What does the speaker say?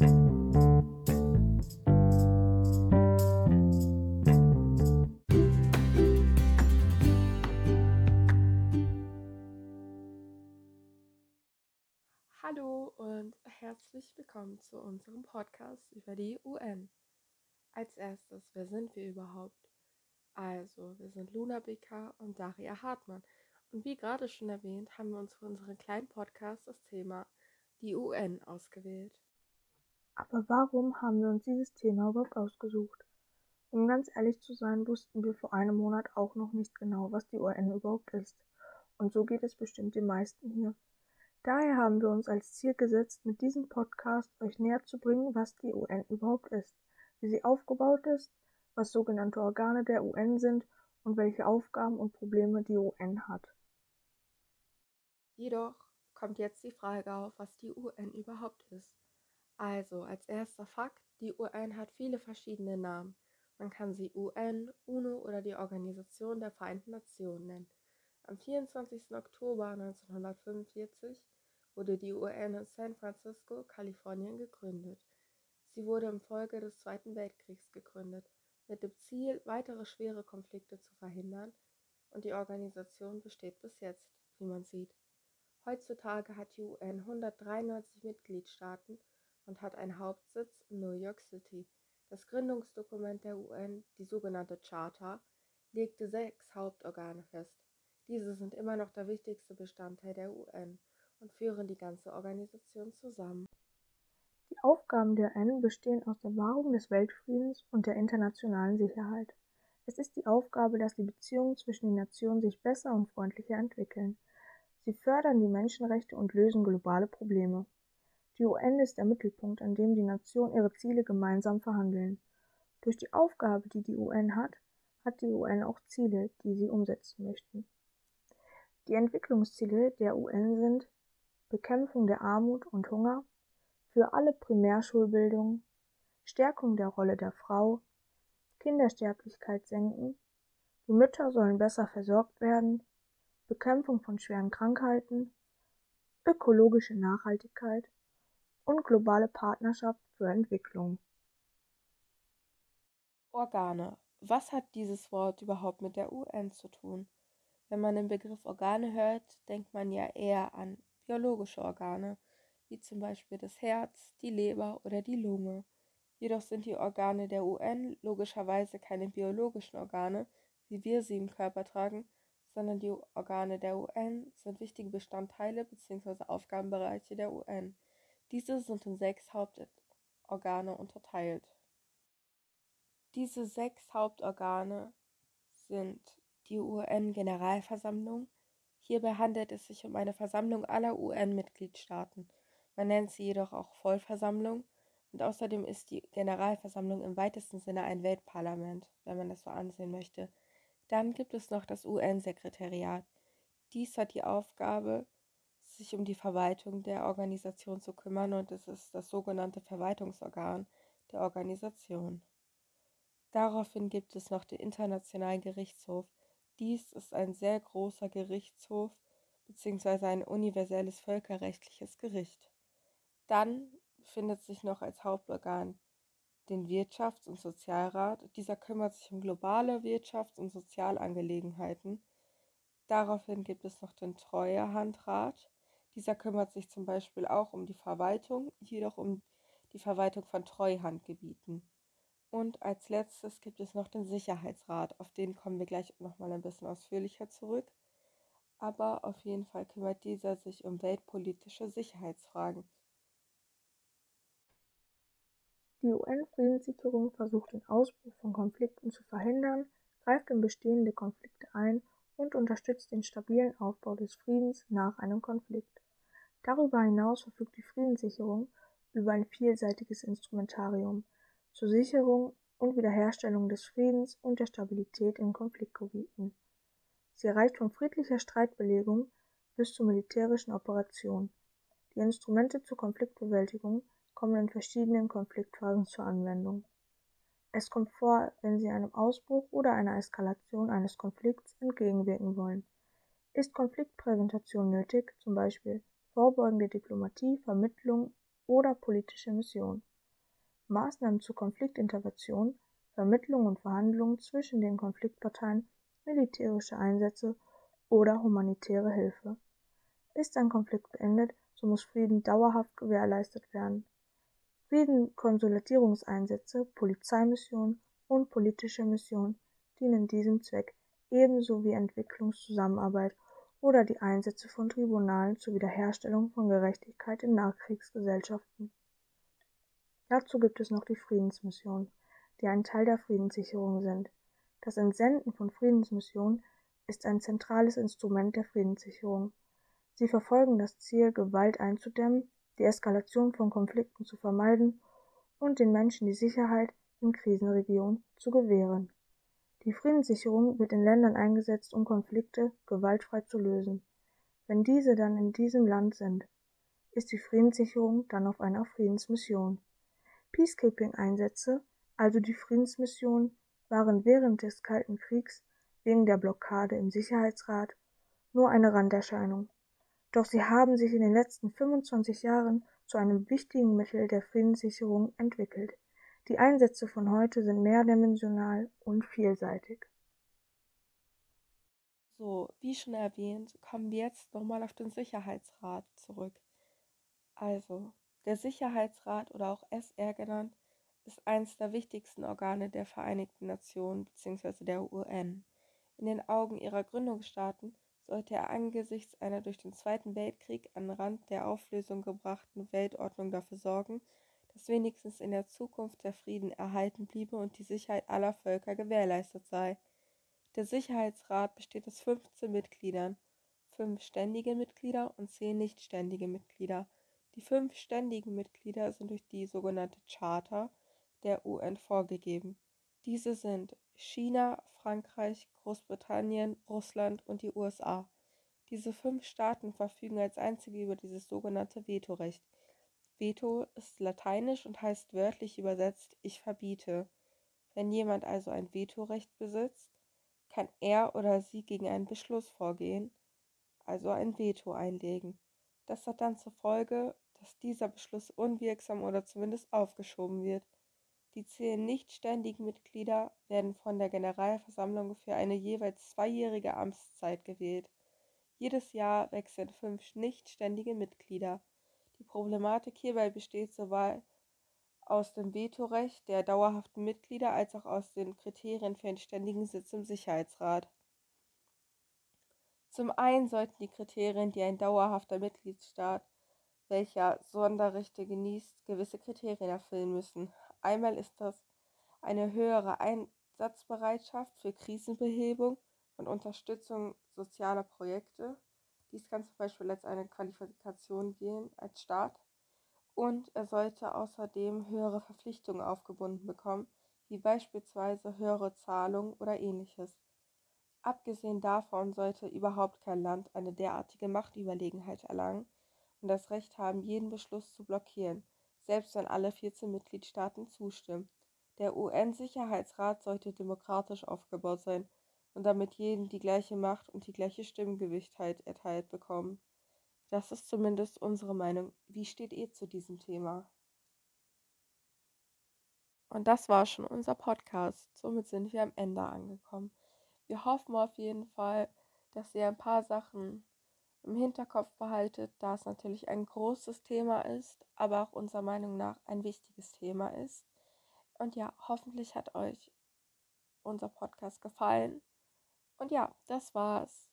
Hallo und herzlich willkommen zu unserem Podcast über die UN. Als erstes, wer sind wir überhaupt? Also, wir sind Luna Becker und Daria Hartmann. Und wie gerade schon erwähnt, haben wir uns für unseren kleinen Podcast das Thema die UN ausgewählt. Aber warum haben wir uns dieses Thema überhaupt ausgesucht? Um ganz ehrlich zu sein, wussten wir vor einem Monat auch noch nicht genau, was die UN überhaupt ist. Und so geht es bestimmt den meisten hier. Daher haben wir uns als Ziel gesetzt, mit diesem Podcast euch näher zu bringen, was die UN überhaupt ist, wie sie aufgebaut ist, was sogenannte Organe der UN sind und welche Aufgaben und Probleme die UN hat. Jedoch kommt jetzt die Frage auf, was die UN überhaupt ist. Also, als erster Fakt, die UN hat viele verschiedene Namen. Man kann sie UN, UNO oder die Organisation der Vereinten Nationen nennen. Am 24. Oktober 1945 wurde die UN in San Francisco, Kalifornien gegründet. Sie wurde im Folge des Zweiten Weltkriegs gegründet, mit dem Ziel, weitere schwere Konflikte zu verhindern, und die Organisation besteht bis jetzt, wie man sieht. Heutzutage hat die UN 193 Mitgliedstaaten und hat einen Hauptsitz in New York City. Das Gründungsdokument der UN, die sogenannte Charta, legte sechs Hauptorgane fest. Diese sind immer noch der wichtigste Bestandteil der UN und führen die ganze Organisation zusammen. Die Aufgaben der UN bestehen aus der Wahrung des Weltfriedens und der internationalen Sicherheit. Es ist die Aufgabe, dass die Beziehungen zwischen den Nationen sich besser und freundlicher entwickeln. Sie fördern die Menschenrechte und lösen globale Probleme. Die UN ist der Mittelpunkt, an dem die Nationen ihre Ziele gemeinsam verhandeln. Durch die Aufgabe, die die UN hat, hat die UN auch Ziele, die sie umsetzen möchten. Die Entwicklungsziele der UN sind Bekämpfung der Armut und Hunger, für alle Primärschulbildung, Stärkung der Rolle der Frau, Kindersterblichkeit senken, die Mütter sollen besser versorgt werden, Bekämpfung von schweren Krankheiten, ökologische Nachhaltigkeit und globale Partnerschaft für Entwicklung. Organe. Was hat dieses Wort überhaupt mit der UN zu tun? Wenn man den Begriff Organe hört, denkt man ja eher an biologische Organe, wie zum Beispiel das Herz, die Leber oder die Lunge. Jedoch sind die Organe der UN logischerweise keine biologischen Organe, wie wir sie im Körper tragen, sondern die Organe der UN sind wichtige Bestandteile bzw. Aufgabenbereiche der UN. Diese sind in sechs Hauptorgane unterteilt. Diese sechs Hauptorgane sind die UN-Generalversammlung. Hierbei handelt es sich um eine Versammlung aller UN-Mitgliedstaaten. Man nennt sie jedoch auch Vollversammlung und außerdem ist die Generalversammlung im weitesten Sinne ein Weltparlament, wenn man das so ansehen möchte. Dann gibt es noch das UN-Sekretariat. Dies hat die Aufgabe, sich um die Verwaltung der Organisation zu kümmern und es ist das sogenannte Verwaltungsorgan der Organisation. Daraufhin gibt es noch den Internationalen Gerichtshof. Dies ist ein sehr großer Gerichtshof bzw. ein universelles völkerrechtliches Gericht. Dann findet sich noch als Hauptorgan den Wirtschafts- und Sozialrat. Dieser kümmert sich um globale Wirtschafts- und Sozialangelegenheiten. Daraufhin gibt es noch den Treuhandrat. Dieser kümmert sich zum Beispiel auch um die Verwaltung, jedoch um die Verwaltung von Treuhandgebieten. Und als letztes gibt es noch den Sicherheitsrat, auf den kommen wir gleich nochmal ein bisschen ausführlicher zurück. Aber auf jeden Fall kümmert dieser sich um weltpolitische Sicherheitsfragen. Die UN-Friedenssicherung versucht den Ausbruch von Konflikten zu verhindern, greift in bestehende Konflikte ein und unterstützt den stabilen Aufbau des Friedens nach einem Konflikt. Darüber hinaus verfügt die Friedenssicherung über ein vielseitiges Instrumentarium zur Sicherung und Wiederherstellung des Friedens und der Stabilität in Konfliktgebieten. Sie reicht von friedlicher Streitbelegung bis zu militärischen Operationen. Die Instrumente zur Konfliktbewältigung kommen in verschiedenen Konfliktphasen zur Anwendung. Es kommt vor, wenn Sie einem Ausbruch oder einer Eskalation eines Konflikts entgegenwirken wollen. Ist Konfliktprävention nötig, zum Beispiel vorbeugende Diplomatie, Vermittlung oder politische Mission. Maßnahmen zur Konfliktintervention, Vermittlung und Verhandlungen zwischen den Konfliktparteien, militärische Einsätze oder humanitäre Hilfe. Ist ein Konflikt beendet, so muss Frieden dauerhaft gewährleistet werden. Frieden-Konsolidierungseinsätze, Polizeimissionen und politische Missionen dienen diesem Zweck, ebenso wie Entwicklungszusammenarbeit oder die Einsätze von Tribunalen zur Wiederherstellung von Gerechtigkeit in Nachkriegsgesellschaften. Dazu gibt es noch die Friedensmissionen, die ein Teil der Friedenssicherung sind. Das Entsenden von Friedensmissionen ist ein zentrales Instrument der Friedenssicherung. Sie verfolgen das Ziel, Gewalt einzudämmen die Eskalation von Konflikten zu vermeiden und den Menschen die Sicherheit in Krisenregionen zu gewähren. Die Friedenssicherung wird in Ländern eingesetzt, um Konflikte gewaltfrei zu lösen. Wenn diese dann in diesem Land sind, ist die Friedenssicherung dann auf einer Friedensmission. Peacekeeping-Einsätze, also die Friedensmission, waren während des Kalten Kriegs wegen der Blockade im Sicherheitsrat nur eine Randerscheinung. Doch sie haben sich in den letzten 25 Jahren zu einem wichtigen Mittel der Friedenssicherung entwickelt. Die Einsätze von heute sind mehrdimensional und vielseitig. So, wie schon erwähnt, kommen wir jetzt nochmal auf den Sicherheitsrat zurück. Also, der Sicherheitsrat oder auch SR genannt, ist eines der wichtigsten Organe der Vereinigten Nationen bzw. der UN. In den Augen ihrer Gründungsstaaten sollte er angesichts einer durch den Zweiten Weltkrieg an Rand der Auflösung gebrachten Weltordnung dafür sorgen, dass wenigstens in der Zukunft der Frieden erhalten bliebe und die Sicherheit aller Völker gewährleistet sei. Der Sicherheitsrat besteht aus 15 Mitgliedern, fünf ständige Mitglieder und zehn nichtständige Mitglieder. Die fünf ständigen Mitglieder sind durch die sogenannte Charta der UN vorgegeben. Diese sind China, Frankreich, Großbritannien, Russland und die USA. Diese fünf Staaten verfügen als einzige über dieses sogenannte Vetorecht. Veto ist lateinisch und heißt wörtlich übersetzt ich verbiete. Wenn jemand also ein Vetorecht besitzt, kann er oder sie gegen einen Beschluss vorgehen, also ein Veto einlegen. Das hat dann zur Folge, dass dieser Beschluss unwirksam oder zumindest aufgeschoben wird. Die zehn nichtständigen Mitglieder werden von der Generalversammlung für eine jeweils zweijährige Amtszeit gewählt. Jedes Jahr wechseln fünf nichtständige Mitglieder. Die Problematik hierbei besteht sowohl aus dem Vetorecht der dauerhaften Mitglieder als auch aus den Kriterien für einen ständigen Sitz im Sicherheitsrat. Zum einen sollten die Kriterien, die ein dauerhafter Mitgliedstaat, welcher Sonderrechte genießt, gewisse Kriterien erfüllen müssen. Einmal ist das eine höhere Einsatzbereitschaft für Krisenbehebung und Unterstützung sozialer Projekte. Dies kann zum Beispiel als eine Qualifikation gehen als Staat. Und er sollte außerdem höhere Verpflichtungen aufgebunden bekommen, wie beispielsweise höhere Zahlungen oder ähnliches. Abgesehen davon sollte überhaupt kein Land eine derartige Machtüberlegenheit erlangen und das Recht haben, jeden Beschluss zu blockieren, selbst wenn alle 14 Mitgliedstaaten zustimmen. Der UN-Sicherheitsrat sollte demokratisch aufgebaut sein und damit jedem die gleiche Macht und die gleiche Stimmgewichtheit erteilt bekommen. Das ist zumindest unsere Meinung. Wie steht ihr zu diesem Thema? Und das war schon unser Podcast. Somit sind wir am Ende angekommen. Wir hoffen auf jeden Fall, dass ihr ein paar Sachen im Hinterkopf behaltet, da es natürlich ein großes Thema ist, aber auch unserer Meinung nach ein wichtiges Thema ist. Und ja, hoffentlich hat euch unser Podcast gefallen. Und ja, das war's.